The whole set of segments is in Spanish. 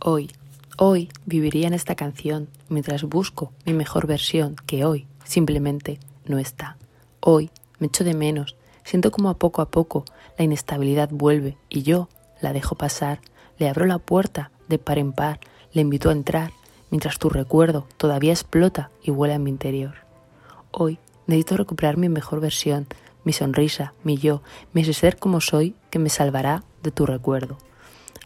Hoy, hoy viviría en esta canción mientras busco mi mejor versión que hoy simplemente no está. Hoy me echo de menos, siento como a poco a poco la inestabilidad vuelve y yo la dejo pasar, le abro la puerta de par en par, le invito a entrar mientras tu recuerdo todavía explota y vuela en mi interior. Hoy necesito recuperar mi mejor versión, mi sonrisa, mi yo, mi ser como soy que me salvará de tu recuerdo.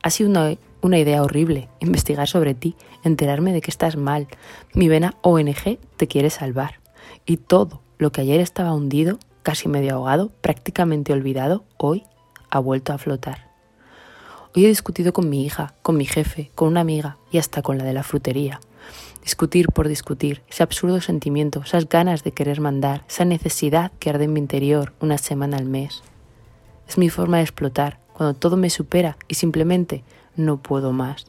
Ha sido una, una idea horrible investigar sobre ti, enterarme de que estás mal. Mi vena ONG te quiere salvar. Y todo lo que ayer estaba hundido, casi medio ahogado, prácticamente olvidado, hoy ha vuelto a flotar. Hoy he discutido con mi hija, con mi jefe, con una amiga y hasta con la de la frutería. Discutir por discutir, ese absurdo sentimiento, esas ganas de querer mandar, esa necesidad que arde en mi interior una semana al mes. Es mi forma de explotar, cuando todo me supera y simplemente no puedo más.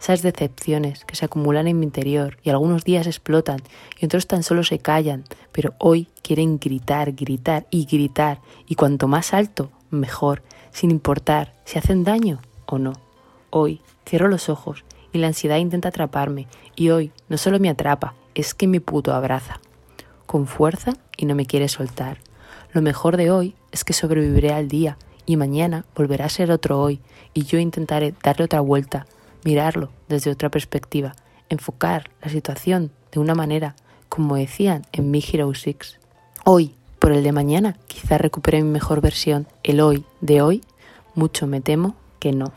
Esas decepciones que se acumulan en mi interior y algunos días explotan y otros tan solo se callan, pero hoy quieren gritar, gritar y gritar y cuanto más alto, mejor, sin importar si hacen daño o no. Hoy cierro los ojos y la ansiedad intenta atraparme y hoy no solo me atrapa, es que me puto abraza. Con fuerza y no me quiere soltar. Lo mejor de hoy es que sobreviviré al día y mañana volverá a ser otro hoy y yo intentaré darle otra vuelta, mirarlo desde otra perspectiva, enfocar la situación de una manera como decían en Mi Hero 6. Hoy, por el de mañana, quizá recupere mi mejor versión. El hoy de hoy, mucho me temo que no.